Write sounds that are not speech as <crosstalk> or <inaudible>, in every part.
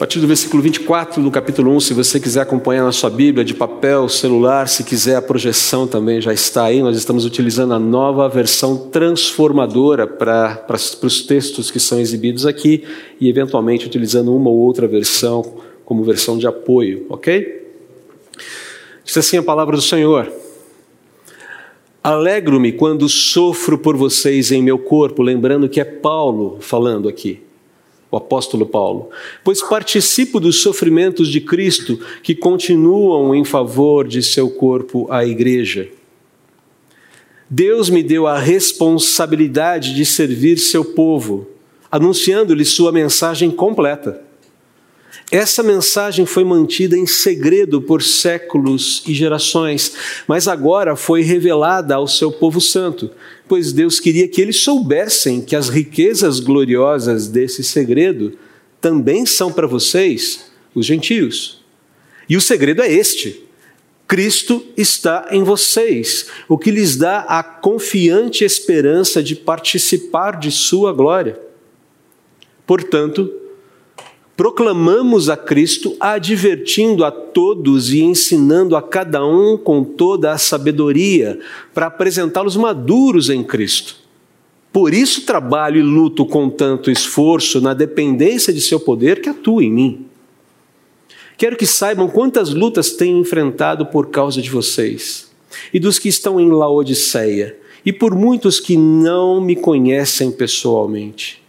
partir do versículo 24 do capítulo 1, se você quiser acompanhar na sua Bíblia, de papel, celular, se quiser a projeção também já está aí. Nós estamos utilizando a nova versão transformadora para, para, para os textos que são exibidos aqui e, eventualmente, utilizando uma ou outra versão como versão de apoio, ok? Diz assim a palavra do Senhor. Alegro-me quando sofro por vocês em meu corpo, lembrando que é Paulo falando aqui o apóstolo Paulo, pois participo dos sofrimentos de Cristo que continuam em favor de seu corpo, a igreja. Deus me deu a responsabilidade de servir seu povo, anunciando-lhe sua mensagem completa. Essa mensagem foi mantida em segredo por séculos e gerações, mas agora foi revelada ao seu povo santo, pois Deus queria que eles soubessem que as riquezas gloriosas desse segredo também são para vocês, os gentios. E o segredo é este: Cristo está em vocês, o que lhes dá a confiante esperança de participar de Sua glória. Portanto, proclamamos a Cristo, advertindo a todos e ensinando a cada um com toda a sabedoria, para apresentá-los maduros em Cristo. Por isso trabalho e luto com tanto esforço na dependência de seu poder que atua em mim. Quero que saibam quantas lutas tenho enfrentado por causa de vocês e dos que estão em Laodiceia, e por muitos que não me conhecem pessoalmente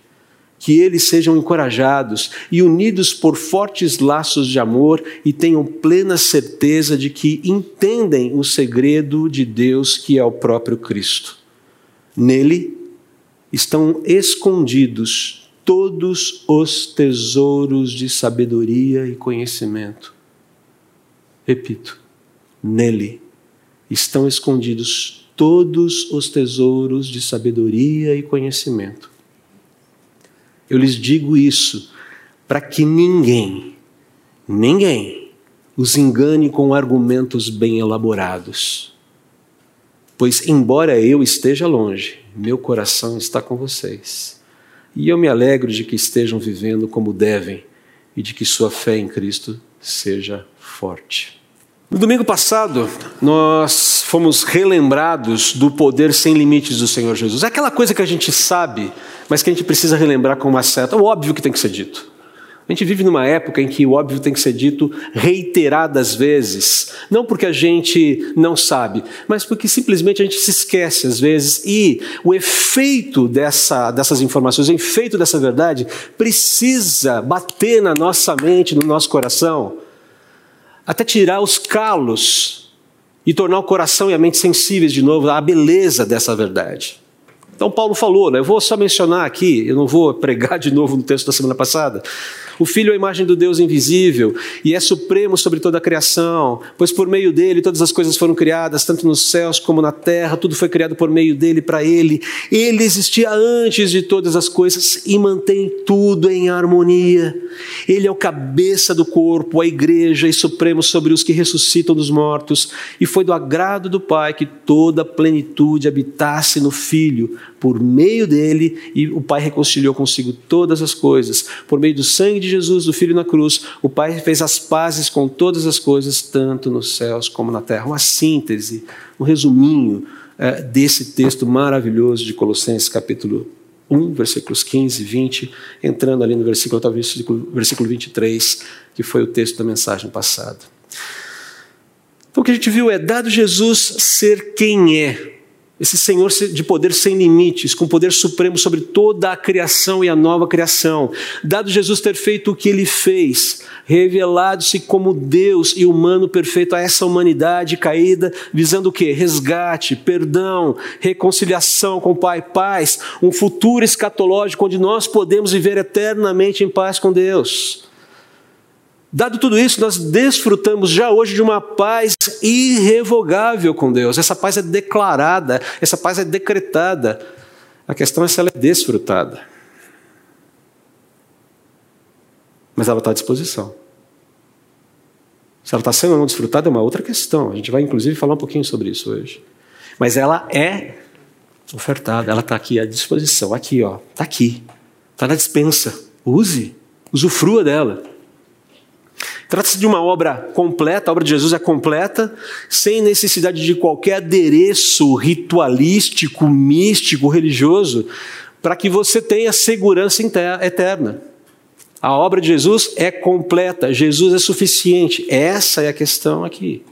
que eles sejam encorajados e unidos por fortes laços de amor e tenham plena certeza de que entendem o segredo de Deus que é o próprio Cristo. Nele estão escondidos todos os tesouros de sabedoria e conhecimento. Repito, nele estão escondidos todos os tesouros de sabedoria e conhecimento. Eu lhes digo isso para que ninguém, ninguém, os engane com argumentos bem elaborados. Pois, embora eu esteja longe, meu coração está com vocês. E eu me alegro de que estejam vivendo como devem e de que sua fé em Cristo seja forte. No domingo passado, nós fomos relembrados do poder sem limites do Senhor Jesus. É aquela coisa que a gente sabe, mas que a gente precisa relembrar com uma certa. O óbvio que tem que ser dito. A gente vive numa época em que o óbvio tem que ser dito reiteradas vezes, não porque a gente não sabe, mas porque simplesmente a gente se esquece às vezes e o efeito dessa, dessas informações, o efeito dessa verdade precisa bater na nossa mente, no nosso coração até tirar os calos e tornar o coração e a mente sensíveis de novo à beleza dessa verdade. Então, Paulo falou, né? eu vou só mencionar aqui, eu não vou pregar de novo no texto da semana passada, o Filho é a imagem do Deus invisível e é supremo sobre toda a criação, pois por meio dele todas as coisas foram criadas, tanto nos céus como na terra, tudo foi criado por meio dele para ele. Ele existia antes de todas as coisas e mantém tudo em harmonia. Ele é o cabeça do corpo, a igreja e supremo sobre os que ressuscitam dos mortos, e foi do agrado do Pai que toda a plenitude habitasse no Filho, por meio dele, e o Pai reconciliou consigo todas as coisas, por meio do sangue de Jesus, o Filho na cruz, o Pai fez as pazes com todas as coisas, tanto nos céus como na terra. Uma síntese, um resuminho é, desse texto maravilhoso de Colossenses, capítulo 1, versículos 15 e 20, entrando ali no versículo, talvez versículo, versículo 23, que foi o texto da mensagem passada. Então, o que a gente viu é: dado Jesus ser quem é, esse Senhor de poder sem limites, com poder supremo sobre toda a criação e a nova criação. Dado Jesus ter feito o que ele fez, revelado-se como Deus e humano perfeito a essa humanidade caída, visando o que? Resgate, perdão, reconciliação com o Pai, paz, um futuro escatológico onde nós podemos viver eternamente em paz com Deus. Dado tudo isso, nós desfrutamos já hoje de uma paz irrevogável com Deus. Essa paz é declarada, essa paz é decretada. A questão é se ela é desfrutada. Mas ela está à disposição. Se ela está sendo ou não desfrutada é uma outra questão. A gente vai, inclusive, falar um pouquinho sobre isso hoje. Mas ela é ofertada, ela está aqui à disposição. Aqui, ó, está aqui. Está na dispensa. Use, usufrua dela. Trata-se de uma obra completa, a obra de Jesus é completa, sem necessidade de qualquer adereço ritualístico, místico, religioso, para que você tenha segurança eterna. A obra de Jesus é completa, Jesus é suficiente. Essa é a questão aqui.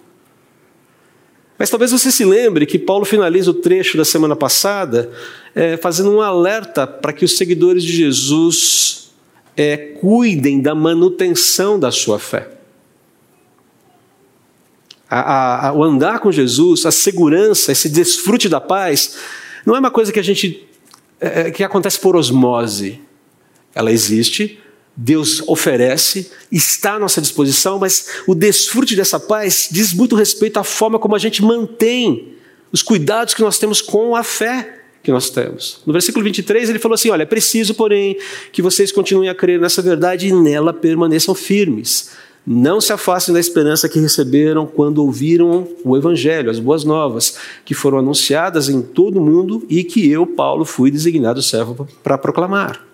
Mas talvez você se lembre que Paulo finaliza o trecho da semana passada é, fazendo um alerta para que os seguidores de Jesus é, cuidem da manutenção da sua fé. A, a, o andar com Jesus, a segurança, esse desfrute da paz, não é uma coisa que a gente é, é que acontece por osmose. Ela existe, Deus oferece, está à nossa disposição, mas o desfrute dessa paz diz muito respeito à forma como a gente mantém os cuidados que nós temos com a fé que nós temos. No versículo 23 ele falou assim: Olha, é preciso, porém, que vocês continuem a crer nessa verdade e nela permaneçam firmes. Não se afastem da esperança que receberam quando ouviram o Evangelho, as boas novas, que foram anunciadas em todo o mundo e que eu, Paulo, fui designado servo para proclamar.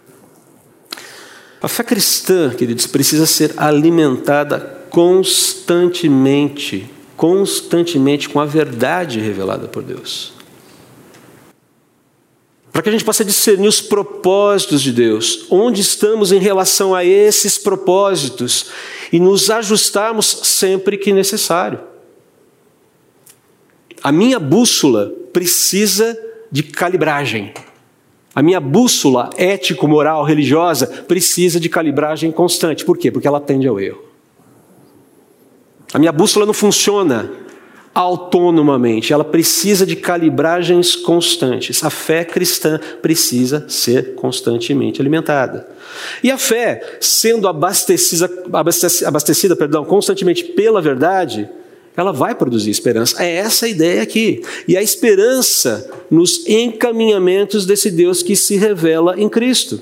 A fé cristã, queridos, precisa ser alimentada constantemente, constantemente com a verdade revelada por Deus. Para que a gente possa discernir os propósitos de Deus, onde estamos em relação a esses propósitos e nos ajustarmos sempre que necessário. A minha bússola precisa de calibragem. A minha bússola ético-moral religiosa precisa de calibragem constante. Por quê? Porque ela tende ao erro. A minha bússola não funciona autonomamente, ela precisa de calibragens constantes. A fé cristã precisa ser constantemente alimentada. E a fé, sendo abastecida, abastecida, perdão, constantemente pela verdade, ela vai produzir esperança. É essa a ideia aqui. E a esperança nos encaminhamentos desse Deus que se revela em Cristo.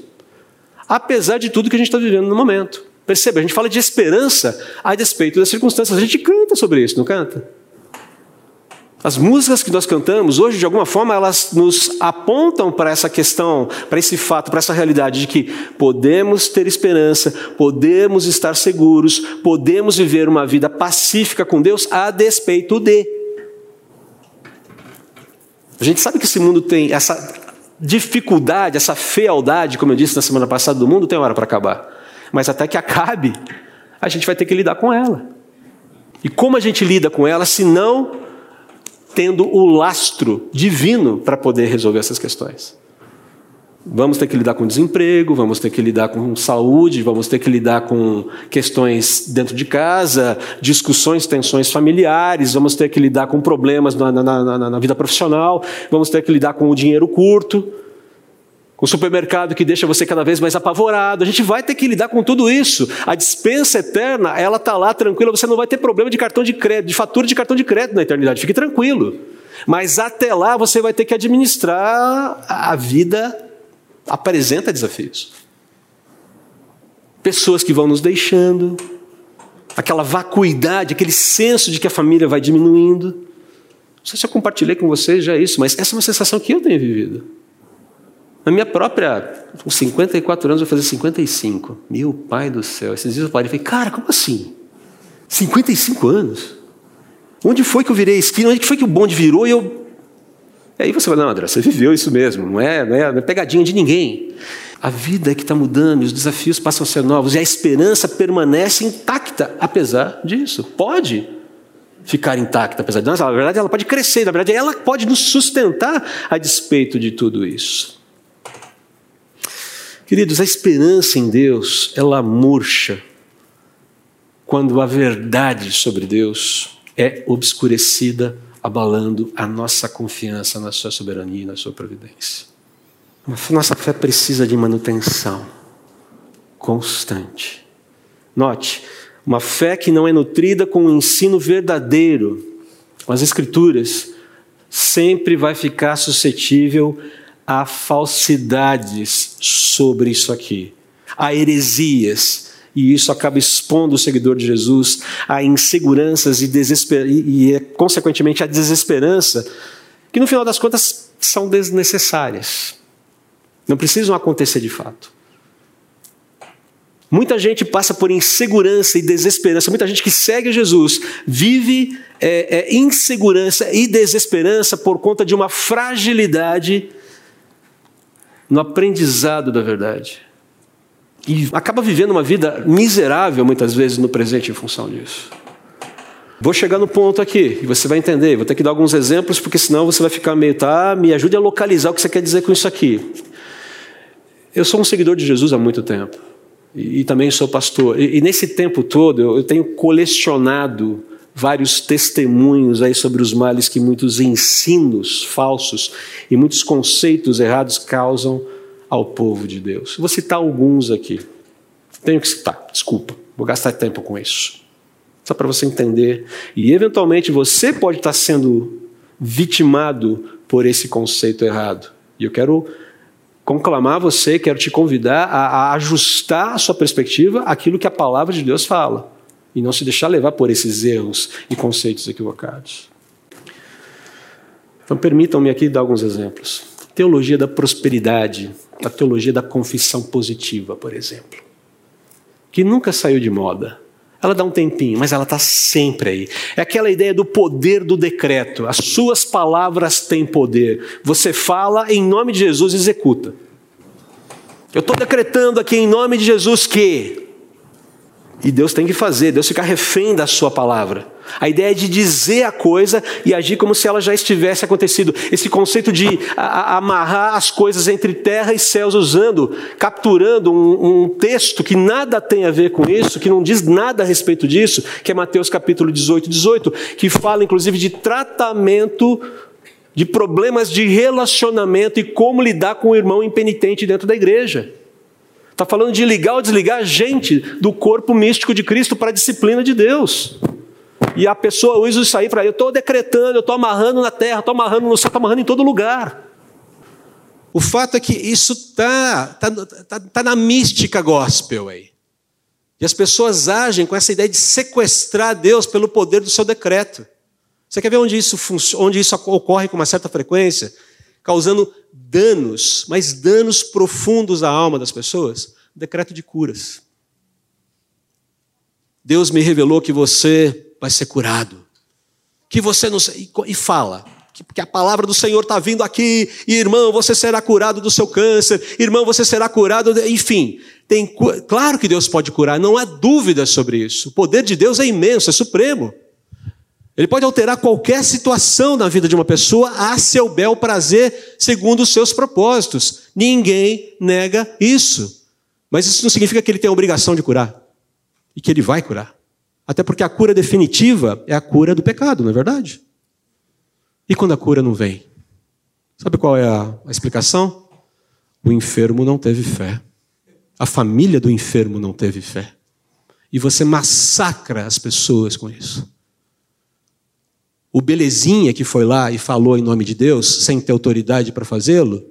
Apesar de tudo que a gente está vivendo no momento. Perceba, a gente fala de esperança a despeito das circunstâncias. A gente canta sobre isso, não canta? As músicas que nós cantamos hoje, de alguma forma, elas nos apontam para essa questão, para esse fato, para essa realidade de que podemos ter esperança, podemos estar seguros, podemos viver uma vida pacífica com Deus a despeito de. A gente sabe que esse mundo tem essa dificuldade, essa fealdade, como eu disse na semana passada, do mundo tem hora para acabar. Mas até que acabe, a gente vai ter que lidar com ela. E como a gente lida com ela se não tendo o lastro divino para poder resolver essas questões. Vamos ter que lidar com desemprego, vamos ter que lidar com saúde, vamos ter que lidar com questões dentro de casa, discussões, tensões familiares, vamos ter que lidar com problemas na, na, na, na vida profissional, vamos ter que lidar com o dinheiro curto o supermercado que deixa você cada vez mais apavorado. A gente vai ter que lidar com tudo isso. A dispensa eterna, ela está lá tranquila, você não vai ter problema de cartão de crédito, de fatura de cartão de crédito na eternidade. Fique tranquilo. Mas até lá você vai ter que administrar a vida apresenta desafios. Pessoas que vão nos deixando, aquela vacuidade, aquele senso de que a família vai diminuindo. Não sei se eu compartilhei com vocês já isso, mas essa é uma sensação que eu tenho vivido. Na minha própria, com 54 anos, eu vou fazer 55. Meu pai do céu, esses dias eu parei e falei, cara, como assim? 55 anos? Onde foi que eu virei esquina? Onde foi que o bonde virou e eu. E aí você fala, não, André, você viveu isso mesmo, não é, não é, não é pegadinha de ninguém. A vida é que está mudando, os desafios passam a ser novos e a esperança permanece intacta, apesar disso. Pode ficar intacta, apesar disso. Na verdade, ela pode crescer, na verdade, ela pode nos sustentar a despeito de tudo isso. Queridos, a esperança em Deus, ela murcha quando a verdade sobre Deus é obscurecida, abalando a nossa confiança na sua soberania e na sua providência. Nossa fé precisa de manutenção constante. Note, uma fé que não é nutrida com o um ensino verdadeiro, com as Escrituras, sempre vai ficar suscetível há falsidades sobre isso aqui, há heresias, e isso acaba expondo o seguidor de Jesus a inseguranças e, desesper... e, consequentemente, a desesperança, que no final das contas são desnecessárias. Não precisam acontecer de fato. Muita gente passa por insegurança e desesperança. Muita gente que segue Jesus vive é, é, insegurança e desesperança por conta de uma fragilidade no aprendizado da verdade. E acaba vivendo uma vida miserável muitas vezes no presente em função disso. Vou chegar no ponto aqui e você vai entender. Vou ter que dar alguns exemplos, porque senão você vai ficar meio, tá? Me ajude a localizar o que você quer dizer com isso aqui. Eu sou um seguidor de Jesus há muito tempo e, e também sou pastor. E, e nesse tempo todo eu, eu tenho colecionado vários testemunhos aí sobre os males que muitos ensinos falsos e muitos conceitos errados causam ao povo de Deus. Vou citar alguns aqui. Tenho que citar, desculpa, vou gastar tempo com isso. Só para você entender. E eventualmente você pode estar sendo vitimado por esse conceito errado. E eu quero conclamar você, quero te convidar a, a ajustar a sua perspectiva àquilo que a palavra de Deus fala. E não se deixar levar por esses erros e conceitos equivocados. Então, permitam-me aqui dar alguns exemplos. Teologia da prosperidade, a teologia da confissão positiva, por exemplo, que nunca saiu de moda. Ela dá um tempinho, mas ela está sempre aí. É aquela ideia do poder do decreto. As suas palavras têm poder. Você fala em nome de Jesus e executa. Eu estou decretando aqui em nome de Jesus que e Deus tem que fazer, Deus fica refém da sua palavra. A ideia é de dizer a coisa e agir como se ela já estivesse acontecido. Esse conceito de a, a, amarrar as coisas entre terra e céus, usando, capturando um, um, texto que nada tem a ver com isso, que não diz nada a respeito disso, que é Mateus capítulo 18, 18, que fala inclusive de tratamento de problemas de relacionamento e como lidar com o irmão impenitente dentro da igreja. Está falando de ligar ou desligar a gente do corpo místico de Cristo para a disciplina de Deus. E a pessoa usa isso aí para eu estou decretando, eu estou amarrando na terra, estou amarrando no céu, estou amarrando em todo lugar. O fato é que isso está tá, tá, tá na mística gospel aí. E as pessoas agem com essa ideia de sequestrar Deus pelo poder do seu decreto. Você quer ver onde isso, onde isso ocorre com uma certa frequência? Causando danos, mas danos profundos à alma das pessoas? Decreto de curas. Deus me revelou que você vai ser curado. Que você não. E fala. Que a palavra do Senhor está vindo aqui, e irmão, você será curado do seu câncer, irmão, você será curado, enfim. Tem, claro que Deus pode curar, não há dúvida sobre isso. O poder de Deus é imenso, é supremo. Ele pode alterar qualquer situação na vida de uma pessoa a seu bel prazer, segundo os seus propósitos. Ninguém nega isso. Mas isso não significa que ele tem a obrigação de curar e que ele vai curar. Até porque a cura definitiva é a cura do pecado, não é verdade? E quando a cura não vem? Sabe qual é a, a explicação? O enfermo não teve fé. A família do enfermo não teve fé. E você massacra as pessoas com isso. O belezinha que foi lá e falou em nome de Deus, sem ter autoridade para fazê-lo,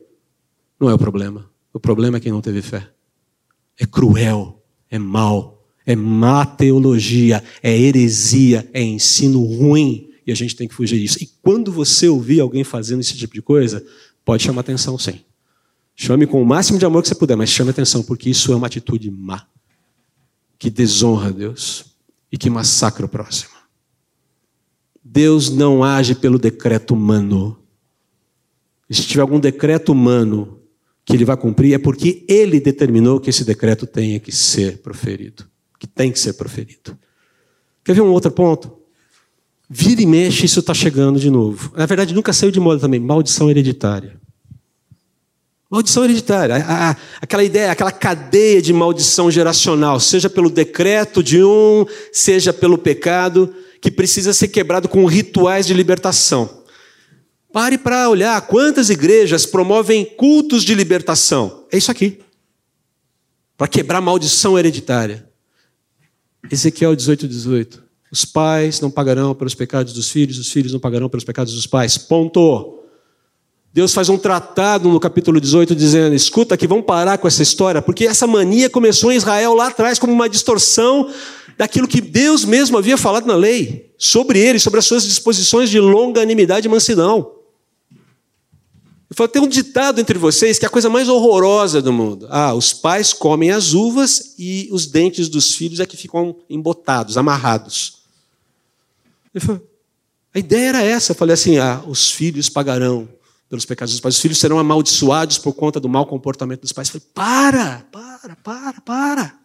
não é o problema. O problema é quem não teve fé. É cruel, é mal, é má teologia, é heresia, é ensino ruim. E a gente tem que fugir disso. E quando você ouvir alguém fazendo esse tipo de coisa, pode chamar atenção, sim. Chame com o máximo de amor que você puder, mas chame atenção, porque isso é uma atitude má, que desonra a Deus e que massacra o próximo. Deus não age pelo decreto humano. Se tiver algum decreto humano que ele vai cumprir, é porque ele determinou que esse decreto tenha que ser proferido. Que tem que ser proferido. Quer ver um outro ponto? Vira e mexe, isso está chegando de novo. Na verdade, nunca saiu de moda também. Maldição hereditária. Maldição hereditária. A, a, aquela ideia, aquela cadeia de maldição geracional, seja pelo decreto de um, seja pelo pecado que precisa ser quebrado com rituais de libertação. Pare para olhar quantas igrejas promovem cultos de libertação. É isso aqui. Para quebrar maldição hereditária. Ezequiel 18, 18. Os pais não pagarão pelos pecados dos filhos, os filhos não pagarão pelos pecados dos pais. Ponto. Deus faz um tratado no capítulo 18 dizendo: escuta aqui, vamos parar com essa história, porque essa mania começou em Israel lá atrás como uma distorção daquilo que Deus mesmo havia falado na lei, sobre ele, sobre as suas disposições de longanimidade e mansidão. Eu falo, tem um ditado entre vocês que é a coisa mais horrorosa do mundo. Ah, os pais comem as uvas e os dentes dos filhos é que ficam embotados, amarrados. Falei, a ideia era essa. Eu falei assim: ah, os filhos pagarão pelos pecados dos pais, os filhos serão amaldiçoados por conta do mau comportamento dos pais. Eu falei, para, para, para, para.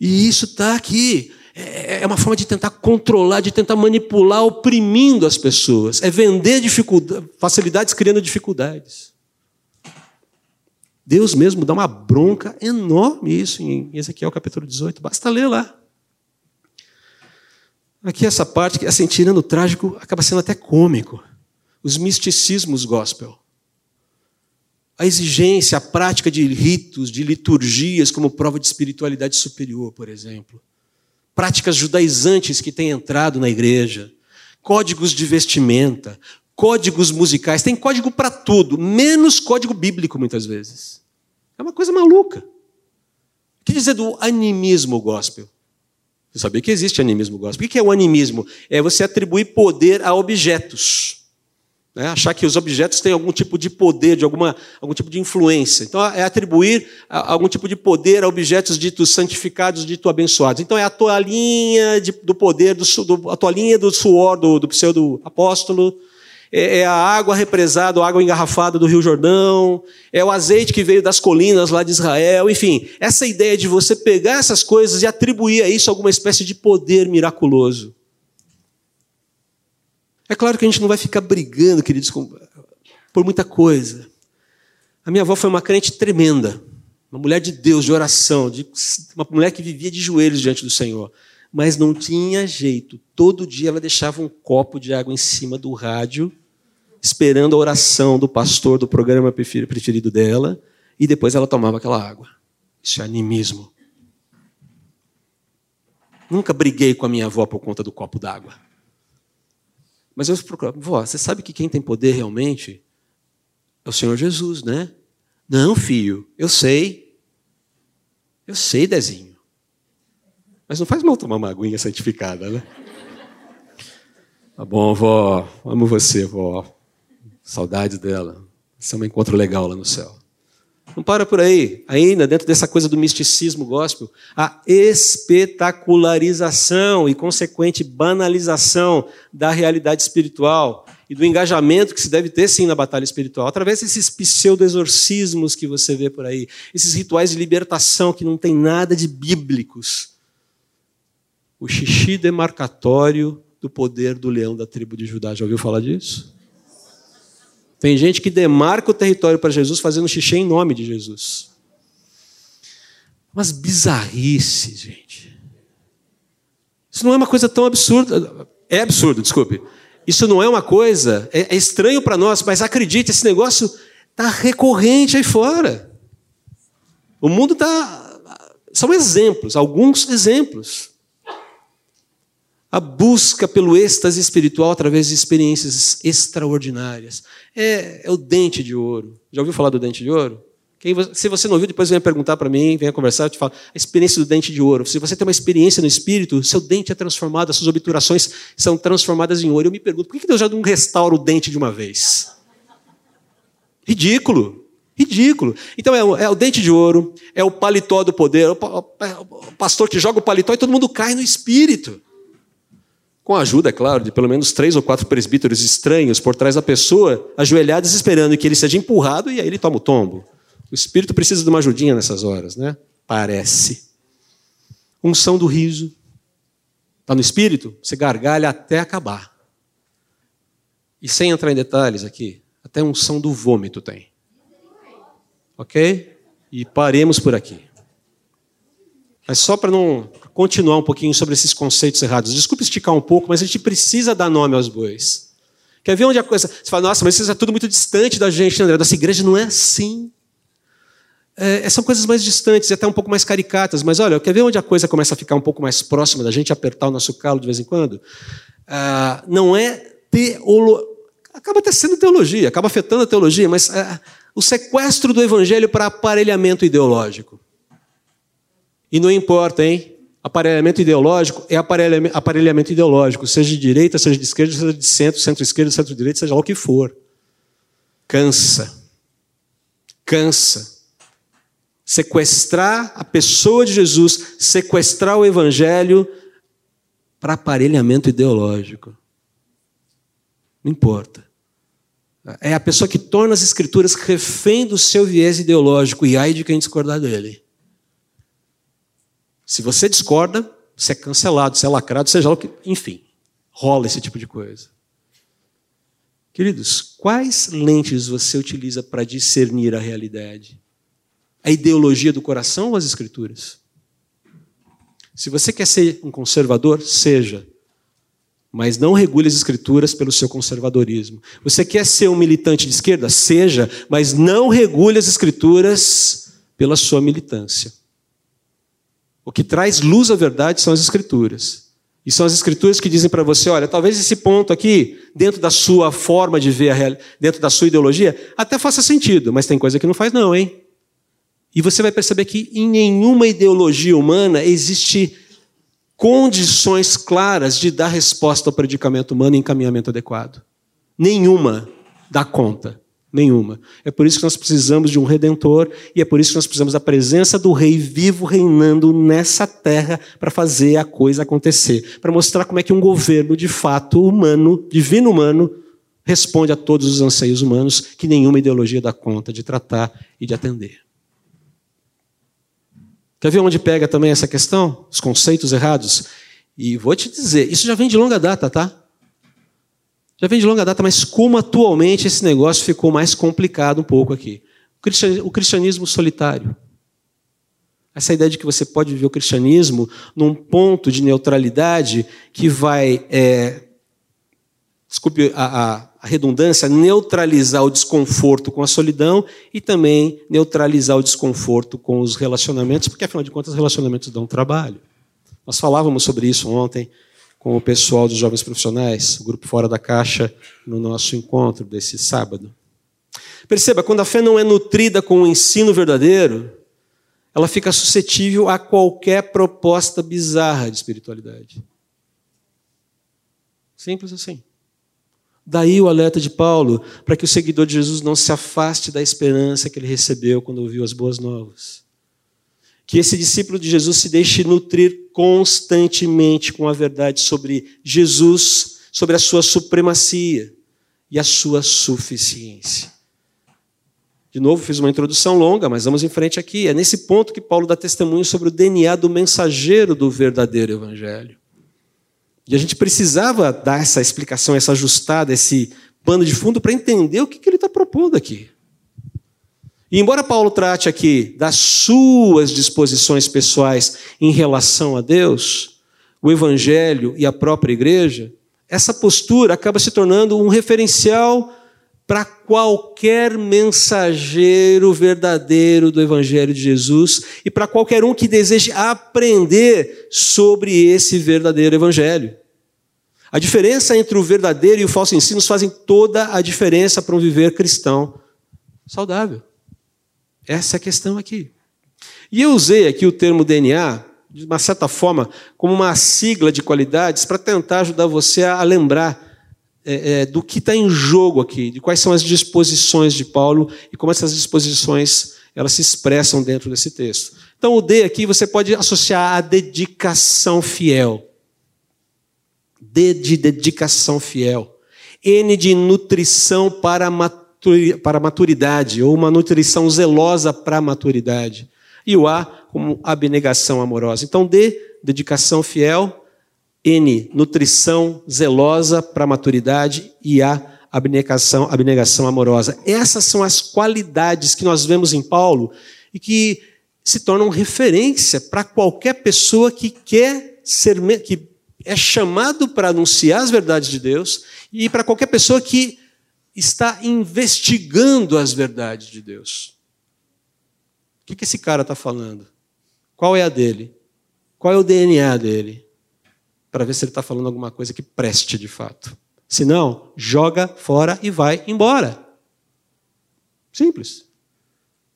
E isso está aqui. É, é uma forma de tentar controlar, de tentar manipular, oprimindo as pessoas. É vender facilidades criando dificuldades. Deus mesmo dá uma bronca enorme isso em Ezequiel capítulo 18. Basta ler lá. Aqui essa parte, assim, tirando o trágico, acaba sendo até cômico. Os misticismos gospel. A exigência, a prática de ritos, de liturgias como prova de espiritualidade superior, por exemplo práticas judaizantes que têm entrado na igreja, códigos de vestimenta, códigos musicais, tem código para tudo, menos código bíblico muitas vezes. É uma coisa maluca. O que dizer do animismo gospel? Você sabia que existe animismo gospel? O que é o animismo? É você atribuir poder a objetos. Né? Achar que os objetos têm algum tipo de poder, de alguma, algum tipo de influência. Então, é atribuir algum tipo de poder a objetos ditos santificados, ditos abençoados. Então, é a toalhinha de, do poder, do, do, a toalhinha do suor do, do pseudo-apóstolo, é, é, a água represada, a água engarrafada do Rio Jordão, é o azeite que veio das colinas lá de Israel, enfim. Essa ideia de você pegar essas coisas e atribuir a isso alguma espécie de poder miraculoso. É claro que a gente não vai ficar brigando, queridos, por muita coisa. A minha avó foi uma crente tremenda, uma mulher de Deus, de oração, de, uma mulher que vivia de joelhos diante do Senhor. Mas não tinha jeito. Todo dia ela deixava um copo de água em cima do rádio, esperando a oração do pastor do programa preferido dela, e depois ela tomava aquela água. Isso é animismo. Nunca briguei com a minha avó por conta do copo d'água. Mas eu procuro, vó, você sabe que quem tem poder realmente é o Senhor Jesus, né? Não, filho, eu sei. Eu sei, Dezinho. Mas não faz mal tomar uma aguinha santificada, né? Tá bom, vó. Amo você, vó. Saudades dela. Vai ser um encontro legal lá no céu. Não para por aí. Ainda, dentro dessa coisa do misticismo gospel, a espetacularização e consequente banalização da realidade espiritual e do engajamento que se deve ter, sim, na batalha espiritual, através desses pseudo-exorcismos que você vê por aí, esses rituais de libertação que não tem nada de bíblicos. O xixi demarcatório do poder do leão da tribo de Judá. Já ouviu falar disso? Tem gente que demarca o território para Jesus fazendo xixi em nome de Jesus. Umas bizarrices, gente. Isso não é uma coisa tão absurda. É absurdo, desculpe. Isso não é uma coisa, é, é estranho para nós, mas acredite, esse negócio está recorrente aí fora. O mundo está. São exemplos, alguns exemplos a busca pelo êxtase espiritual através de experiências extraordinárias. É, é, o dente de ouro. Já ouviu falar do dente de ouro? Quem, se você não ouviu, depois venha perguntar para mim, venha conversar, eu te falo. A experiência do dente de ouro. Se você tem uma experiência no espírito, seu dente é transformado, as suas obturações são transformadas em ouro. Eu me pergunto, por que Deus já não restaura o dente de uma vez? Ridículo. Ridículo. Então é o, é o, dente de ouro, é o paletó do poder, é o, o pastor que joga o paletó e todo mundo cai no espírito com a ajuda, é claro, de pelo menos três ou quatro presbíteros estranhos por trás da pessoa, ajoelhados esperando que ele seja empurrado e aí ele toma o tombo. O espírito precisa de uma ajudinha nessas horas, né? Parece. Unção do riso. Está no espírito? Você gargalha até acabar. E sem entrar em detalhes aqui, até unção do vômito tem. Ok? E paremos por aqui. Mas só para não continuar um pouquinho sobre esses conceitos errados. Desculpe esticar um pouco, mas a gente precisa dar nome aos bois. Quer ver onde a coisa. Você fala, nossa, mas isso é tudo muito distante da gente, André. Nossa igreja não é assim. É, são coisas mais distantes até um pouco mais caricatas. Mas olha, quer ver onde a coisa começa a ficar um pouco mais próxima da gente, apertar o nosso calo de vez em quando? Ah, não é teologia. Acaba até sendo teologia, acaba afetando a teologia, mas ah, o sequestro do evangelho para aparelhamento ideológico. E não importa, hein? Aparelhamento ideológico é aparelhamento, ideológico, seja de direita, seja de esquerda, seja de centro, centro-esquerda, centro-direita, seja lá o que for. Cansa. Cansa. Sequestrar a pessoa de Jesus, sequestrar o evangelho para aparelhamento ideológico. Não importa. É a pessoa que torna as escrituras refém do seu viés ideológico e ai de quem discordar dele. Se você discorda, você é cancelado, você é lacrado, seja o que. Enfim, rola esse tipo de coisa. Queridos, quais lentes você utiliza para discernir a realidade? A ideologia do coração ou as escrituras? Se você quer ser um conservador, seja. Mas não regule as escrituras pelo seu conservadorismo. Você quer ser um militante de esquerda? Seja, mas não regule as escrituras pela sua militância. O que traz luz à verdade são as Escrituras. E são as Escrituras que dizem para você: olha, talvez esse ponto aqui, dentro da sua forma de ver a realidade, dentro da sua ideologia, até faça sentido, mas tem coisa que não faz, não, hein? E você vai perceber que em nenhuma ideologia humana existe condições claras de dar resposta ao predicamento humano em encaminhamento adequado. Nenhuma dá conta. Nenhuma. É por isso que nós precisamos de um redentor e é por isso que nós precisamos da presença do rei vivo reinando nessa terra para fazer a coisa acontecer, para mostrar como é que um governo de fato humano, divino humano, responde a todos os anseios humanos que nenhuma ideologia dá conta de tratar e de atender. Quer ver onde pega também essa questão? Os conceitos errados? E vou te dizer, isso já vem de longa data, tá? Já vem de longa data, mas como atualmente esse negócio ficou mais complicado um pouco aqui. O cristianismo solitário. Essa ideia de que você pode viver o cristianismo num ponto de neutralidade que vai, é, desculpe a, a, a redundância, neutralizar o desconforto com a solidão e também neutralizar o desconforto com os relacionamentos, porque afinal de contas os relacionamentos dão trabalho. Nós falávamos sobre isso ontem com o pessoal dos jovens profissionais, o grupo Fora da Caixa, no nosso encontro desse sábado. Perceba, quando a fé não é nutrida com o ensino verdadeiro, ela fica suscetível a qualquer proposta bizarra de espiritualidade. Simples assim. Daí o alerta de Paulo para que o seguidor de Jesus não se afaste da esperança que ele recebeu quando ouviu as boas novas. Que esse discípulo de Jesus se deixe nutrir constantemente com a verdade sobre Jesus, sobre a sua supremacia e a sua suficiência. De novo, fiz uma introdução longa, mas vamos em frente aqui. É nesse ponto que Paulo dá testemunho sobre o DNA do mensageiro do verdadeiro evangelho. E a gente precisava dar essa explicação, essa ajustada, esse pano de fundo para entender o que ele está propondo aqui. E embora Paulo trate aqui das suas disposições pessoais em relação a Deus, o Evangelho e a própria igreja, essa postura acaba se tornando um referencial para qualquer mensageiro verdadeiro do Evangelho de Jesus e para qualquer um que deseje aprender sobre esse verdadeiro Evangelho. A diferença entre o verdadeiro e o falso ensino fazem toda a diferença para um viver cristão saudável. Essa é a questão aqui. E eu usei aqui o termo DNA, de uma certa forma, como uma sigla de qualidades para tentar ajudar você a lembrar é, é, do que está em jogo aqui, de quais são as disposições de Paulo e como essas disposições elas se expressam dentro desse texto. Então, o D aqui você pode associar a dedicação fiel. D de dedicação fiel. N de nutrição para a para a maturidade, ou uma nutrição zelosa para a maturidade. E o A como abnegação amorosa. Então, D, dedicação fiel, N, nutrição zelosa para a maturidade, e A, abnegação, abnegação amorosa. Essas são as qualidades que nós vemos em Paulo e que se tornam referência para qualquer pessoa que quer ser, que é chamado para anunciar as verdades de Deus e para qualquer pessoa que está investigando as verdades de Deus. O que, esse cara está falando? Qual é a dele? Qual é o DNA dele? Para ver se ele está falando alguma coisa que preste de fato. Se não, joga fora e vai embora. Simples.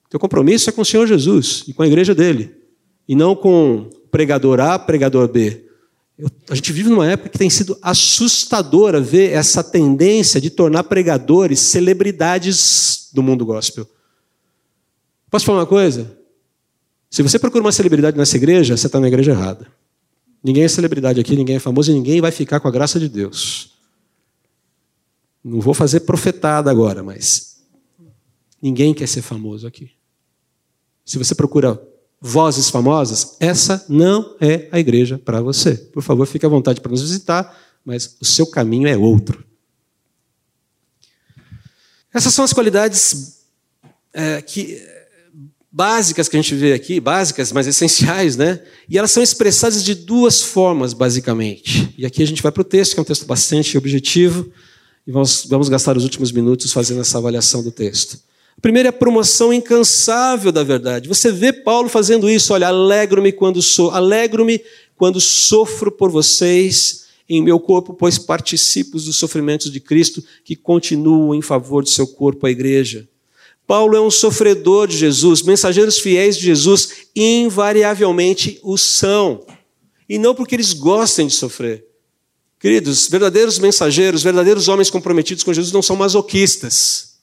Teu compromisso é com o Senhor Jesus e com a igreja dele, e não com pregador A, pregador B. Eu, a gente vive numa época que tem sido assustadora ver essa tendência de tornar pregadores celebridades do mundo gospel. Posso falar uma coisa? Se você procura uma celebridade nessa igreja, você está na igreja errada. Ninguém é celebridade aqui, ninguém é famoso e ninguém vai ficar com a graça de Deus. Não vou fazer profetada agora, mas ninguém quer ser famoso aqui. Se você procura vozes famosas, essa não é a igreja para você. Por favor, fique à vontade para nos visitar, mas o seu caminho é outro. Essas são as qualidades é, que, básicas que a gente vê aqui, básicas, mas essenciais, né? E elas são expressadas de duas formas, basicamente. E aqui a gente vai para o texto, que é um texto bastante objetivo, e vamos, vamos gastar os últimos minutos fazendo essa avaliação do texto. Primeiro é a promoção incansável da verdade. Você vê Paulo fazendo isso, olha, alegro-me quando sou, alegro-me quando sofro por vocês em meu corpo, pois participo dos sofrimentos de Cristo que continuam em favor do seu corpo, a igreja. Paulo é um sofredor de Jesus, mensageiros fiéis de Jesus invariavelmente o são. E não porque eles gostem de sofrer. Queridos, verdadeiros mensageiros, verdadeiros homens comprometidos com Jesus não são masoquistas.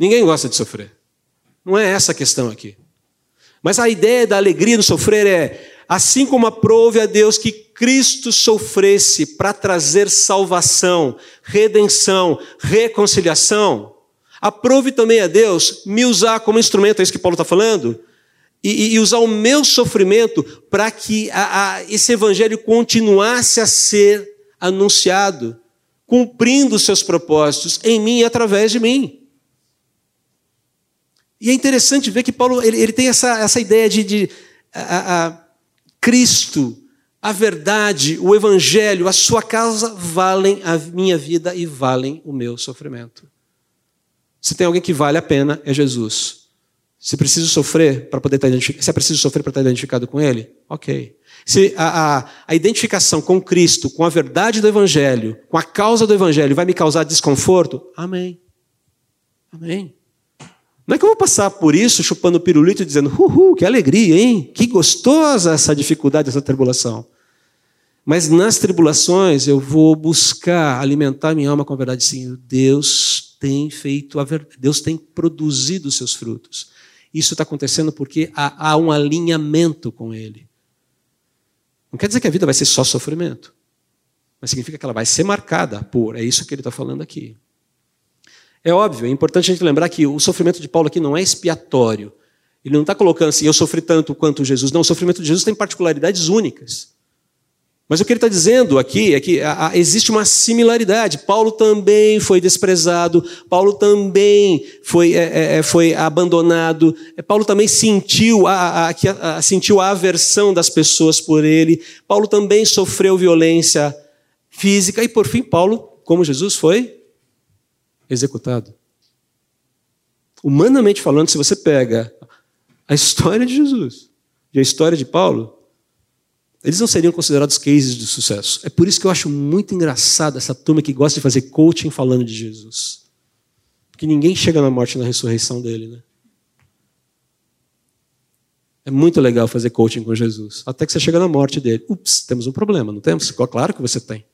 Ninguém gosta de sofrer. Não é essa a questão aqui. Mas a ideia da alegria no sofrer é, assim como aprove a Deus que Cristo sofresse para trazer salvação, redenção, reconciliação, aprove também a Deus me usar como instrumento, é isso que Paulo está falando, e, e, usar o meu sofrimento para que a, a, esse evangelho continuasse a ser anunciado, cumprindo os seus propósitos em mim e através de mim. E é interessante ver que Paulo ele, ele tem essa, essa ideia de, de a, a, Cristo, a verdade, o Evangelho, a sua causa valem a minha vida e valem o meu sofrimento. Se tem alguém que vale a pena, é Jesus. Se preciso sofrer para poder estar identificado, se é preciso sofrer para estar identificado com Ele, ok. Se a, a, a, identificação com Cristo, com a verdade do Evangelho, com a causa do Evangelho vai me causar desconforto, amém. Amém. Não é que eu vou passar por isso chupando pirulito e dizendo, uhul, que alegria, hein? Que gostosa essa dificuldade, essa tribulação. Mas nas tribulações eu vou buscar alimentar minha alma com a verdade, sim. Deus tem feito a verdade, Deus tem produzido os seus frutos. Isso está acontecendo porque há, há um alinhamento com Ele. Não quer dizer que a vida vai ser só sofrimento, mas significa que ela vai ser marcada por. É isso que ele está falando aqui. É óbvio, é importante a gente lembrar que o sofrimento de Paulo aqui não é expiatório. Ele não está colocando assim, eu sofri tanto quanto Jesus. Não, o sofrimento de Jesus tem particularidades únicas. Mas o que ele está dizendo aqui é que a, a, existe uma similaridade. Paulo também foi desprezado, Paulo também foi, é, é, é foi abandonado, é, Paulo também sentiu a, a, sentiu a aversão das pessoas por ele, Paulo também sofreu violência física, e por fim, Paulo, como Jesus, foi executado. Humanamente falando, se você pega a história de Jesus e a história de Paulo, eles não seriam considerados cases de sucesso. É por isso que eu acho muito engraçado essa turma que gosta de fazer coaching falando de Jesus. Porque ninguém chega na morte e na ressurreição dele, né? É muito legal fazer coaching com Jesus. Até que você chega na morte dele. Ups, temos um problema, não temos? Claro que você tem.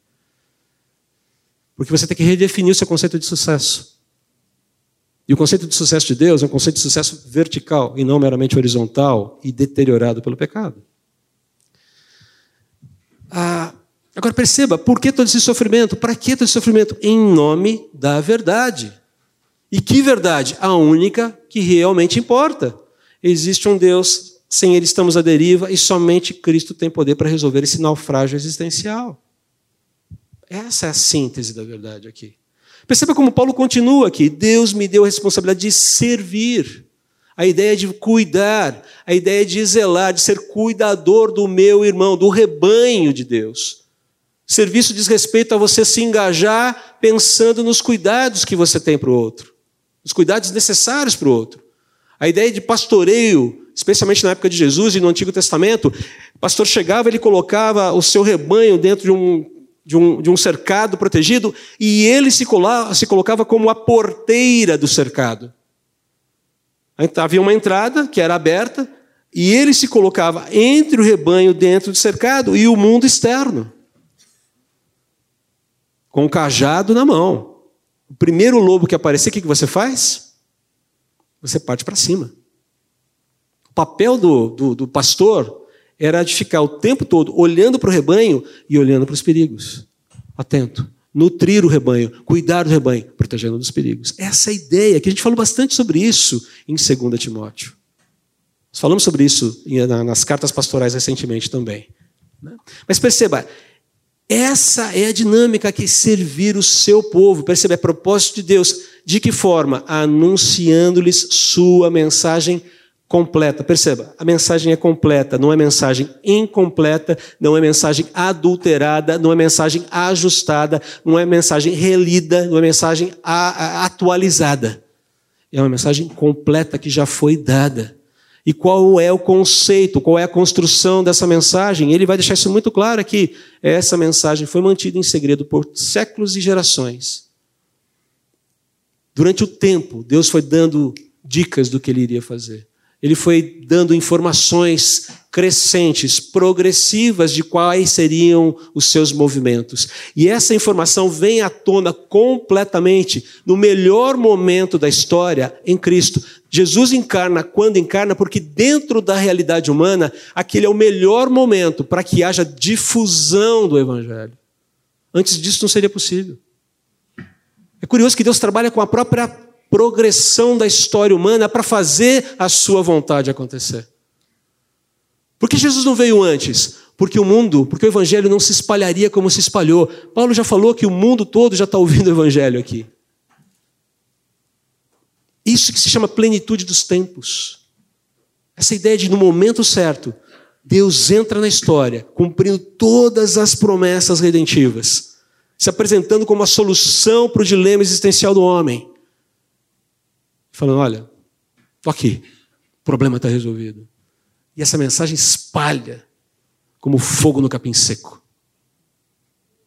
Porque você tem que redefinir o seu conceito de sucesso. E o conceito de sucesso de Deus é um conceito de sucesso vertical e não meramente horizontal e deteriorado pelo pecado. Ah, agora perceba, por que todo esse sofrimento? Para que todo esse sofrimento? Em nome da verdade. E que verdade? A única que realmente importa. Existe um Deus, sem ele estamos à deriva e somente Cristo tem poder para resolver esse naufrágio existencial. Essa é a síntese da verdade aqui. Perceba como Paulo continua aqui. Deus me deu a responsabilidade de servir. A ideia de cuidar, a ideia de zelar, de ser cuidador do meu irmão, do rebanho de Deus. Serviço diz respeito a você se engajar pensando nos cuidados que você tem para o outro, os cuidados necessários para o outro. A ideia de pastoreio, especialmente na época de Jesus e no Antigo Testamento, o pastor chegava, ele colocava o seu rebanho dentro de um de um, de um cercado protegido, e ele se, cola, se colocava como a porteira do cercado. Havia uma entrada que era aberta, E ele se colocava entre o rebanho dentro do cercado e o mundo externo. Com o cajado na mão. O primeiro lobo que aparecer, o que você faz? Você parte para cima. O papel do, do, do pastor era de ficar o tempo todo olhando para o rebanho e olhando para os perigos. Atento. Nutrir o rebanho, cuidar do rebanho, protegendo dos perigos. Essa é a ideia, que a gente falou bastante sobre isso em 2 Timóteo. Nós falamos sobre isso nas cartas pastorais recentemente também. Né? Mas perceba, essa é a dinâmica que servir o seu povo. Perceba, é propósito de Deus. De que forma? Anunciando-lhes sua mensagem completa. Perceba, a mensagem é completa, não é mensagem incompleta, não é mensagem adulterada, não é mensagem ajustada, não é mensagem relida, não é mensagem atualizada. É uma mensagem completa que já foi dada. E qual é o conceito, qual é a construção dessa mensagem? Ele vai deixar isso muito claro aqui. Essa mensagem foi mantida em segredo por séculos e gerações. Durante o tempo, Deus foi dando dicas do que ele iria fazer ele foi dando informações crescentes, progressivas de quais seriam os seus movimentos. E essa informação vem à tona completamente no melhor momento da história em Cristo. Jesus encarna quando encarna, porque dentro da realidade humana, aquele é o melhor momento para que haja difusão do Evangelho. Antes disso não seria possível. É curioso que Deus trabalha com a própria progressão da história humana para fazer a sua vontade acontecer. Por que Jesus não veio antes? Porque o mundo, porque o evangelho não se espalharia como se espalhou. Paulo já falou que o mundo todo já está ouvindo o evangelho aqui. Isso que se chama plenitude dos tempos. Essa ideia de no momento certo, Deus entra na história, cumprindo todas as promessas redentivas, se apresentando como a solução para o dilema existencial do homem falando: olha, estou aqui, o problema está resolvido. E essa mensagem espalha como fogo no capim seco.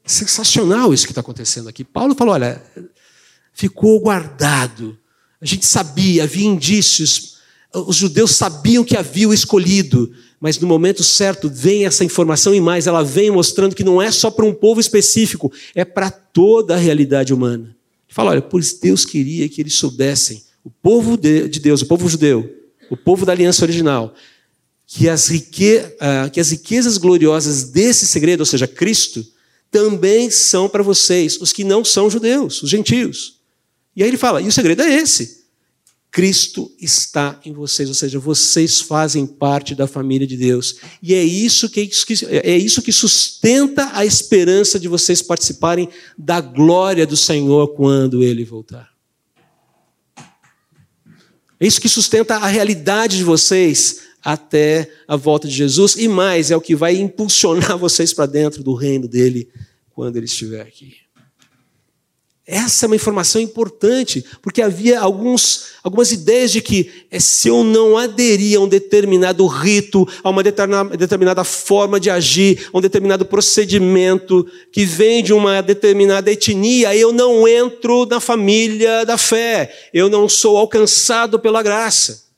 Sensacional isso que está acontecendo aqui. Paulo falou: olha, ficou guardado. A gente sabia, havia indícios. Os judeus sabiam que havia o escolhido, mas no momento certo vem essa informação e mais, ela vem mostrando que não é só para um povo específico, é para toda a realidade humana. Fala, olha, por isso Deus queria que eles soubessem o povo de Deus, o povo judeu, o povo da aliança original, que as, rique, ah, que as riquezas gloriosas desse segredo, ou seja, Cristo, também são para vocês, os que não são judeus, os gentios. E aí ele fala: e o segredo é esse. Cristo está em vocês, ou seja, vocês fazem parte da família de Deus. E é isso que, é isso que sustenta a esperança de vocês participarem da glória do Senhor quando ele voltar. É isso que sustenta a realidade de vocês até a volta de Jesus e mais, é o que vai impulsionar <laughs> vocês para dentro do reino dele quando ele estiver aqui. Essa é uma informação importante, porque havia alguns, algumas ideias de que é, se eu não aderir a um determinado rito, a uma determinada forma de agir, a um determinado procedimento que vem de uma determinada etnia, eu não entro na família da fé, eu não sou alcançado pela graça.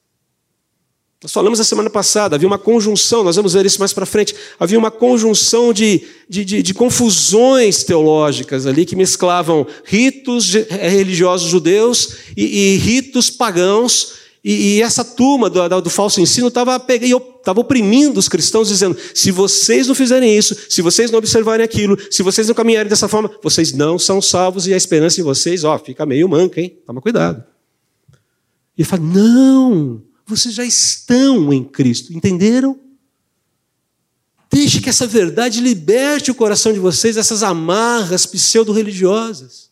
Nós falamos a semana passada, havia uma conjunção, nós vamos ver isso mais para frente, havia uma conjunção de, de, de, de, confusões teológicas ali que mesclavam ritos religiosos judeus e, e ritos pagãos, e, e, essa turma do, do, do falso ensino estava oprimindo os cristãos, dizendo: se vocês não fizerem isso, se vocês não observarem aquilo, se vocês não caminharem dessa forma, vocês não são salvos e a esperança em vocês, ó, fica meio manca, hein? Toma cuidado. E ele fala: não. Vocês já estão em Cristo, entenderam? Deixe que essa verdade liberte o coração de vocês dessas amarras pseudo-religiosas.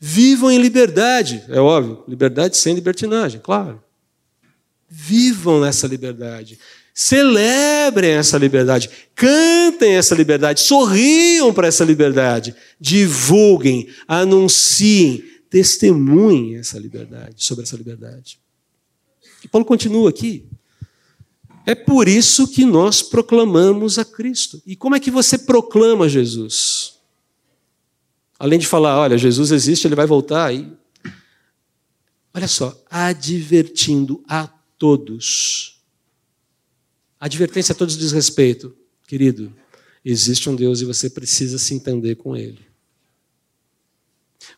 Vivam em liberdade, é óbvio, liberdade sem libertinagem, claro. Vivam nessa liberdade. Celebrem essa liberdade, cantem essa liberdade, sorriam para essa liberdade, divulguem, anunciem, testemunhem essa liberdade, sobre essa liberdade. E Paulo continua aqui. É por isso que nós proclamamos a Cristo. E como é que você proclama Jesus? Além de falar, olha, Jesus existe, ele vai voltar aí. Olha só, advertindo a todos. Advertência a todos diz respeito. Querido, existe um Deus e você precisa se entender com ele.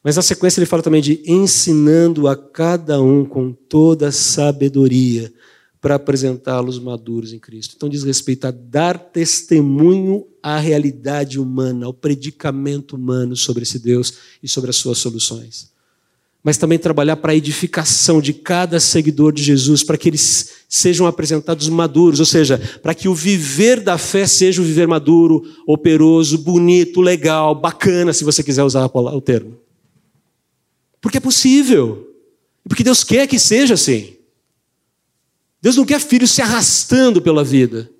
Mas na sequência ele fala também de ensinando a cada um com toda sabedoria para apresentá-los maduros em Cristo. Então diz respeito a dar testemunho à realidade humana, ao predicamento humano sobre esse Deus e sobre as suas soluções. Mas também trabalhar para a edificação de cada seguidor de Jesus, para que eles sejam apresentados maduros, ou seja, para que o viver da fé seja o viver maduro, operoso, bonito, legal, bacana, se você quiser usar o termo. Porque é possível. Porque Deus quer que seja assim. Deus não quer filhos se arrastando pela vida.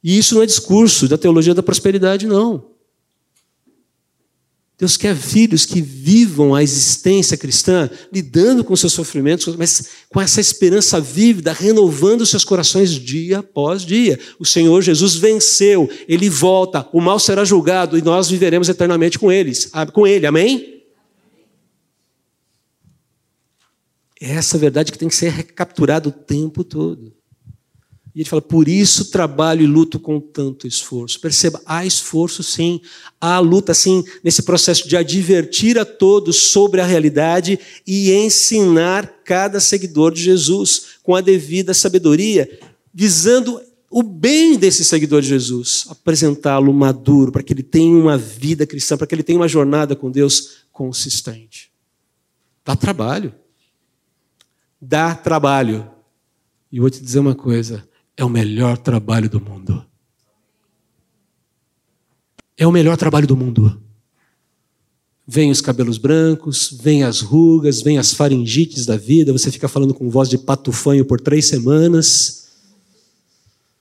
E isso não é discurso da teologia da prosperidade, não. Deus quer filhos que vivam a existência cristã, lidando com seus sofrimentos, mas com essa esperança vívida, renovando seus corações dia após dia. O Senhor Jesus venceu, ele volta, o mal será julgado e nós viveremos eternamente com eles, com ele. Amém? É essa verdade que tem que ser recapturada o tempo todo. E ele fala, por isso trabalho e luto com tanto esforço. Perceba, há esforço sim, há luta sim, nesse processo de advertir a todos sobre a realidade e ensinar cada seguidor de Jesus com a devida sabedoria, visando o bem desse seguidor de Jesus, apresentá-lo maduro, para que ele tenha uma vida cristã, para que ele tenha uma jornada com Deus consistente. Dá trabalho dá trabalho. E vou te dizer uma coisa: é o melhor trabalho do mundo. É o melhor trabalho do mundo. Vem os cabelos brancos, vem as rugas, vem as faringites da vida, você fica falando com voz de patufanho por três semanas.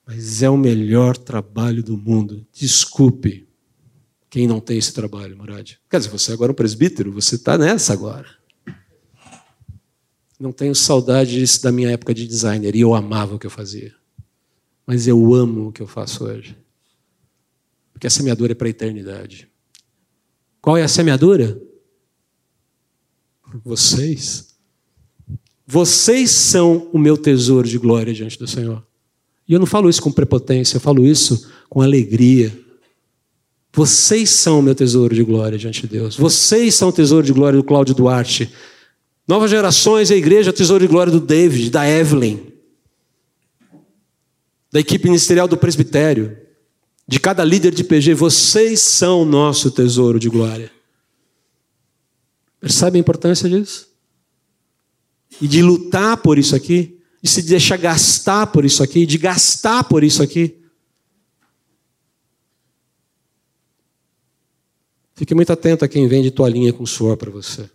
Mas é o melhor trabalho do mundo. Desculpe quem não tem esse trabalho, Murad. Quer dizer, você agora é um presbítero, você está nessa agora. Não tenho saudades da minha época de designer e eu amava o que eu fazia. Mas eu amo o que eu faço hoje. Porque a semeadura é para a eternidade. Qual é a semeadura? Vocês. Vocês são o meu tesouro de glória diante do Senhor. E eu não falo isso com prepotência, eu falo isso com alegria. Vocês são o meu tesouro de glória diante de Deus. Vocês são o tesouro de glória do Cláudio Duarte. Novas gerações, a igreja, tesouro de glória do David, da Evelyn, da equipe ministerial do presbitério, de cada líder de PG, vocês são nosso tesouro de glória. Percebe a importância disso? E de lutar por isso aqui, de se deixar gastar por isso aqui, de gastar por isso aqui. Fique muito atento a quem vende toalhinha com suor para você.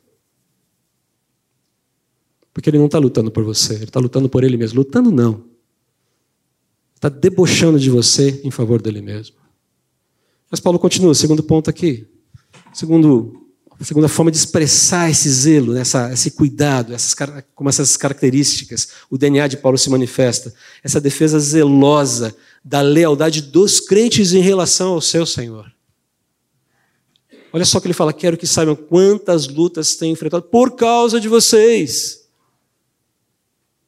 Porque ele não está lutando por você, ele está lutando por ele mesmo. Lutando não. Está debochando de você em favor dele mesmo. Mas Paulo continua, segundo ponto aqui. Segundo, segunda forma de expressar esse zelo, essa, esse cuidado, essas, como essas características, o DNA de Paulo se manifesta. Essa defesa zelosa da lealdade dos crentes em relação ao seu Senhor. Olha só que ele fala: quero que saibam quantas lutas têm enfrentado por causa de vocês.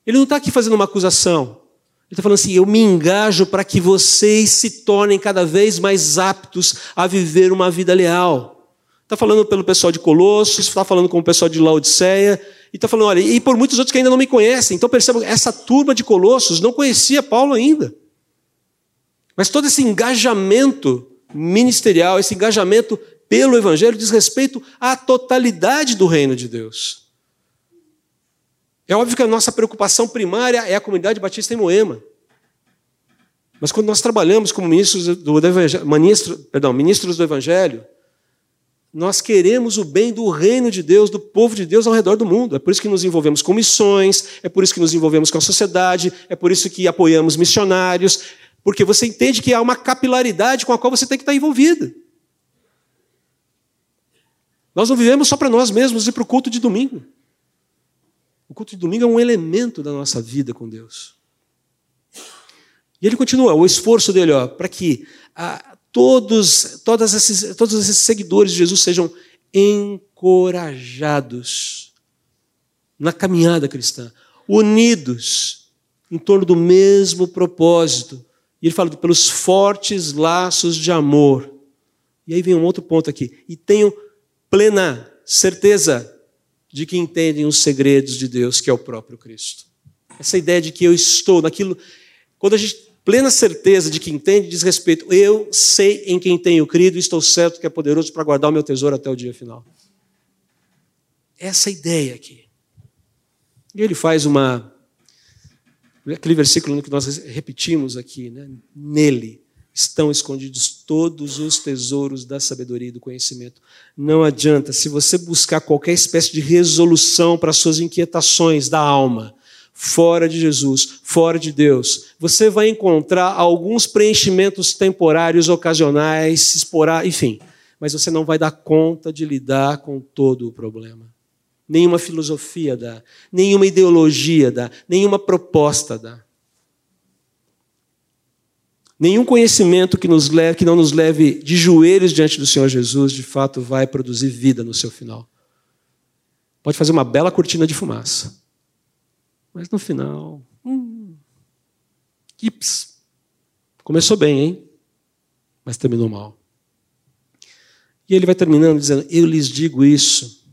Ele não está aqui fazendo uma acusação. Ele está falando assim: eu me engajo para que vocês se tornem cada vez mais aptos a viver uma vida leal. Está falando pelo pessoal de Colossos, está falando com o pessoal de Laodiceia, e está falando, olha, e por muitos outros que ainda não me conhecem. Então percebam, essa turma de Colossos não conhecia Paulo ainda. Mas todo esse engajamento ministerial, esse engajamento pelo Evangelho diz respeito à totalidade do reino de Deus. É óbvio que a nossa preocupação primária é a comunidade batista em Moema. Mas quando nós trabalhamos como ministros do, ministro, perdão, ministros do Evangelho, nós queremos o bem do reino de Deus, do povo de Deus ao redor do mundo. É por isso que nos envolvemos com missões, é por isso que nos envolvemos com a sociedade, é por isso que apoiamos missionários, porque você entende que há uma capilaridade com a qual você tem que estar envolvido. Nós não vivemos só para nós mesmos e para o culto de domingo. O culto de domingo é um elemento da nossa vida com Deus. E ele continua, o esforço dele, para que ah, todos, todos esses, todos esses seguidores de Jesus sejam encorajados na caminhada cristã, unidos, em torno do mesmo propósito. E ele fala pelos fortes laços de amor. E aí vem um outro ponto aqui. E tenho plena certeza de que entendem os segredos de Deus, que é o próprio Cristo. Essa ideia de que eu estou naquilo. Quando a gente. Plena certeza de que entende, diz respeito. Eu sei em quem tenho crido e estou certo que é poderoso para guardar o meu tesouro até o dia final. Essa ideia aqui. E ele faz uma. Aquele versículo que nós repetimos aqui, né? Nele estão escondidos todos os tesouros da sabedoria e do conhecimento. Não adianta, se você buscar qualquer espécie de resolução para suas inquietações da alma, fora de Jesus, fora de Deus, você vai encontrar alguns preenchimentos temporários, ocasionais, esporar, enfim, mas você não vai dar conta de lidar com todo o problema. Nenhuma filosofia dá, nenhuma ideologia dá, nenhuma proposta dá. Nenhum conhecimento que, nos leve, que não nos leve de joelhos diante do Senhor Jesus, de fato, vai produzir vida no seu final. Pode fazer uma bela cortina de fumaça. Mas no final. Hum, kips. Começou bem, hein? Mas terminou mal. E ele vai terminando dizendo: Eu lhes digo isso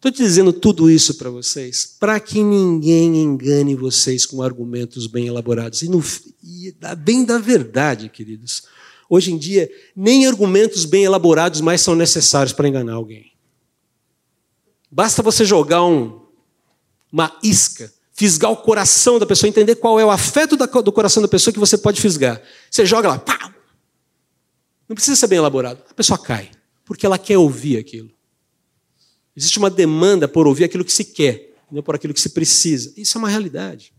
Estou dizendo tudo isso para vocês, para que ninguém engane vocês com argumentos bem elaborados. E, no, e bem da verdade, queridos. Hoje em dia, nem argumentos bem elaborados mais são necessários para enganar alguém. Basta você jogar um, uma isca, fisgar o coração da pessoa, entender qual é o afeto do coração da pessoa que você pode fisgar. Você joga lá, pá! Não precisa ser bem elaborado. A pessoa cai, porque ela quer ouvir aquilo. Existe uma demanda por ouvir aquilo que se quer, não por aquilo que se precisa. Isso é uma realidade.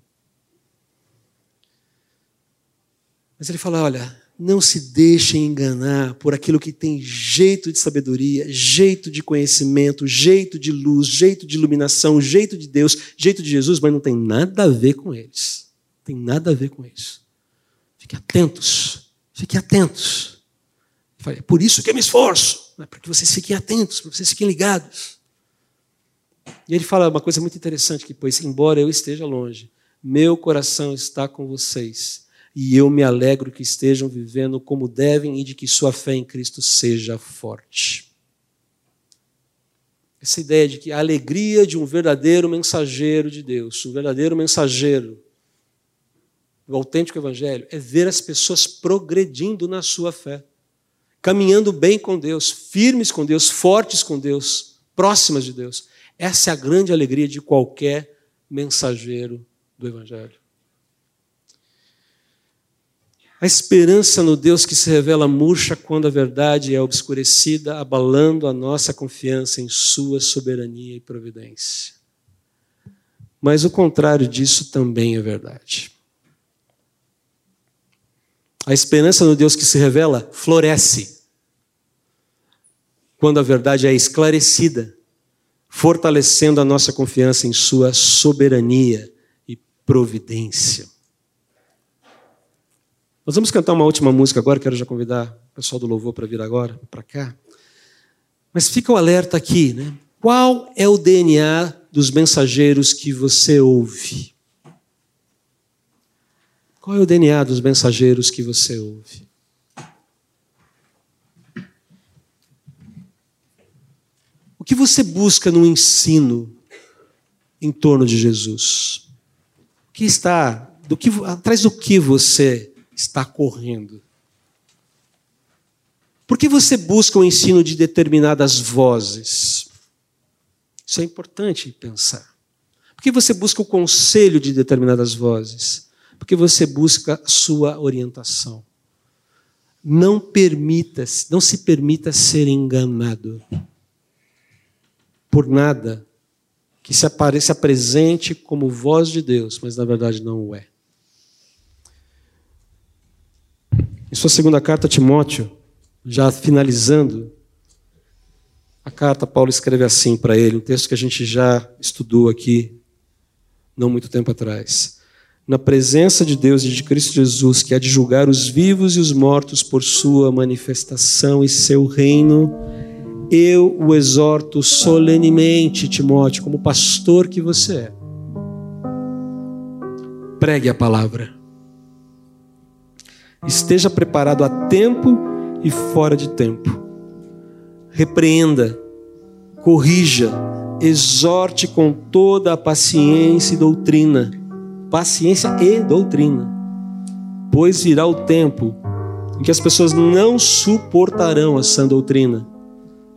Mas ele fala: olha, não se deixem enganar por aquilo que tem jeito de sabedoria, jeito de conhecimento, jeito de luz, jeito de iluminação, jeito de Deus, jeito de Jesus, mas não tem nada a ver com eles. Tem nada a ver com isso. Fiquem atentos. Fiquem atentos. É por isso que eu me esforço, para que vocês fiquem atentos, para que vocês fiquem ligados. E ele fala uma coisa muito interessante que pois embora eu esteja longe, meu coração está com vocês, e eu me alegro que estejam vivendo como devem e de que sua fé em Cristo seja forte. Essa ideia de que a alegria de um verdadeiro mensageiro de Deus, um verdadeiro mensageiro do autêntico evangelho, é ver as pessoas progredindo na sua fé, caminhando bem com Deus, firmes com Deus, fortes com Deus, próximas de Deus. Essa é a grande alegria de qualquer mensageiro do Evangelho. A esperança no Deus que se revela murcha quando a verdade é obscurecida, abalando a nossa confiança em Sua soberania e providência. Mas o contrário disso também é verdade. A esperança no Deus que se revela floresce quando a verdade é esclarecida fortalecendo a nossa confiança em Sua soberania e providência. Nós vamos cantar uma última música agora, quero já convidar o pessoal do louvor para vir agora, para cá. Mas fica o alerta aqui, né? Qual é o DNA dos mensageiros que você ouve? Qual é o DNA dos mensageiros que você ouve? O que você busca no ensino em torno de Jesus? O que está, do que, atrás do que você está correndo? Por que você busca o ensino de determinadas vozes? Isso é importante pensar. Por que você busca o conselho de determinadas vozes? Porque você busca sua orientação. Não permita, não se permita ser enganado por nada que se, apareça apresente como voz de Deus, mas na verdade não o é. Em sua segunda carta a Timóteo, já finalizando, a carta Paulo escreve assim para ele, um texto que a gente já estudou aqui não muito tempo atrás. Na presença de Deus e de Cristo Jesus, que há de julgar os vivos e os mortos por sua manifestação e seu reino, eu o exorto solenemente, Timóteo, como pastor que você é. pregue a palavra. Esteja preparado a tempo e fora de tempo. Repreenda, corrija, exorte com toda a paciência e doutrina. Paciência e doutrina. Pois virá o tempo em que as pessoas não suportarão a sã doutrina.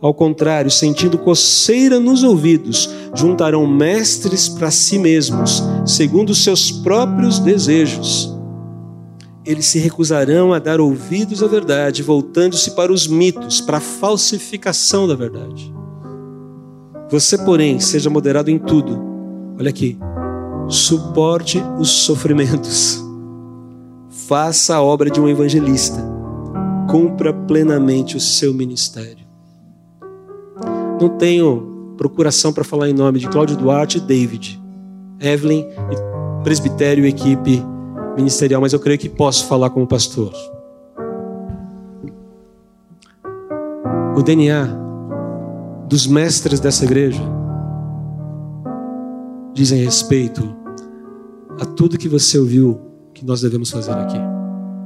Ao contrário, sentindo coceira nos ouvidos, juntarão mestres para si mesmos, segundo os seus próprios desejos. Eles se recusarão a dar ouvidos à verdade, voltando-se para os mitos, para a falsificação da verdade. Você, porém, seja moderado em tudo. Olha aqui. Suporte os sofrimentos. Faça a obra de um evangelista. Cumpra plenamente o seu ministério. Não tenho procuração para falar em nome de Cláudio Duarte e David, Evelyn, presbitério e equipe ministerial, mas eu creio que posso falar como pastor. O DNA dos mestres dessa igreja dizem respeito a tudo que você ouviu que nós devemos fazer aqui.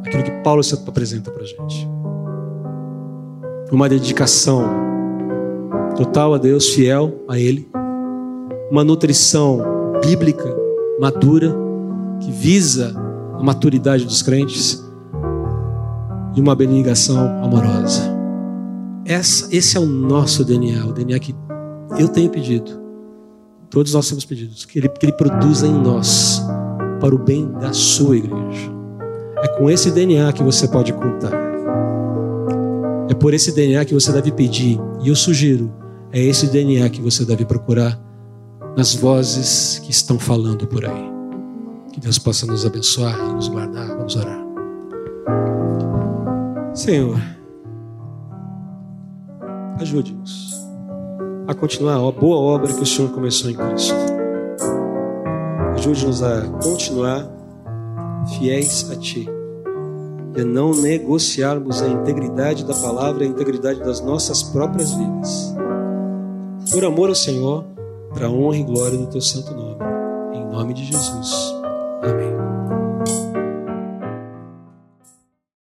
Aquilo que Paulo se apresenta para a gente. Uma dedicação total a Deus, fiel a Ele. Uma nutrição bíblica madura que visa a maturidade dos crentes e uma abnegação amorosa. Essa, esse é o nosso DNA, o DNA que eu tenho pedido, todos nós temos pedido, que ele, que ele produza em nós para o bem da sua igreja. É com esse DNA que você pode contar. É por esse DNA que você deve pedir. E eu sugiro, é esse DNA que você deve procurar nas vozes que estão falando por aí. Que Deus possa nos abençoar e nos guardar. Vamos orar. Senhor, ajude-nos a continuar a boa obra que o Senhor começou em Cristo. Ajude-nos a continuar fiéis a Ti e a não negociarmos a integridade da palavra e a integridade das nossas próprias vidas. Por amor ao Senhor, para honra e glória do Teu santo nome. Em nome de Jesus. Amém.